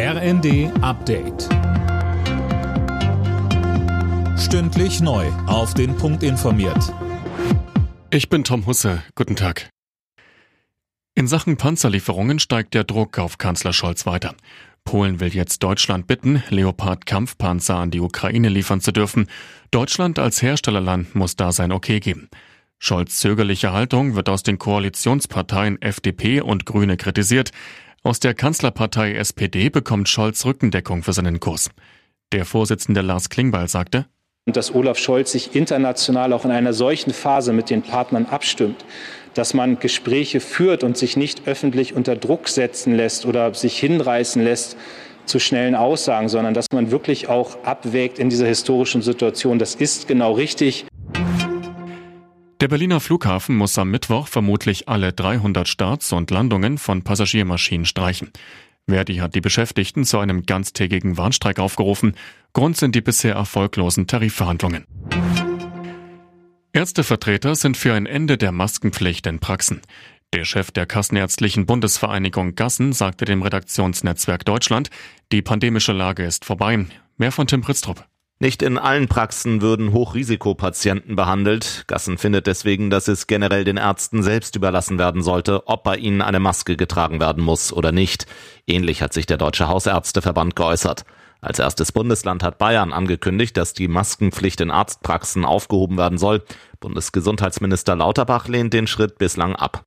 RND Update. Stündlich neu. Auf den Punkt informiert. Ich bin Tom Husse. Guten Tag. In Sachen Panzerlieferungen steigt der Druck auf Kanzler Scholz weiter. Polen will jetzt Deutschland bitten, Leopard-Kampfpanzer an die Ukraine liefern zu dürfen. Deutschland als Herstellerland muss da sein Okay geben. Scholz zögerliche Haltung wird aus den Koalitionsparteien FDP und Grüne kritisiert. Aus der Kanzlerpartei SPD bekommt Scholz Rückendeckung für seinen Kurs. Der Vorsitzende Lars Klingbeil sagte, und dass Olaf Scholz sich international auch in einer solchen Phase mit den Partnern abstimmt, dass man Gespräche führt und sich nicht öffentlich unter Druck setzen lässt oder sich hinreißen lässt zu schnellen Aussagen, sondern dass man wirklich auch abwägt in dieser historischen Situation. Das ist genau richtig. Der Berliner Flughafen muss am Mittwoch vermutlich alle 300 Starts und Landungen von Passagiermaschinen streichen. Verdi hat die Beschäftigten zu einem ganztägigen Warnstreik aufgerufen. Grund sind die bisher erfolglosen Tarifverhandlungen. Ärztevertreter sind für ein Ende der Maskenpflicht in Praxen. Der Chef der Kassenärztlichen Bundesvereinigung Gassen sagte dem Redaktionsnetzwerk Deutschland, die pandemische Lage ist vorbei. Mehr von Tim Pritztrup. Nicht in allen Praxen würden Hochrisikopatienten behandelt. Gassen findet deswegen, dass es generell den Ärzten selbst überlassen werden sollte, ob bei ihnen eine Maske getragen werden muss oder nicht. Ähnlich hat sich der Deutsche Hausärzteverband geäußert. Als erstes Bundesland hat Bayern angekündigt, dass die Maskenpflicht in Arztpraxen aufgehoben werden soll. Bundesgesundheitsminister Lauterbach lehnt den Schritt bislang ab.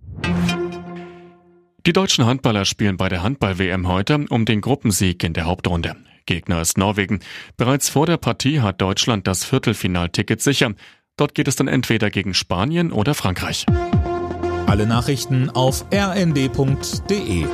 Die deutschen Handballer spielen bei der Handball-WM heute um den Gruppensieg in der Hauptrunde. Gegner ist Norwegen. Bereits vor der Partie hat Deutschland das Viertelfinalticket sicher. Dort geht es dann entweder gegen Spanien oder Frankreich. Alle Nachrichten auf rnd.de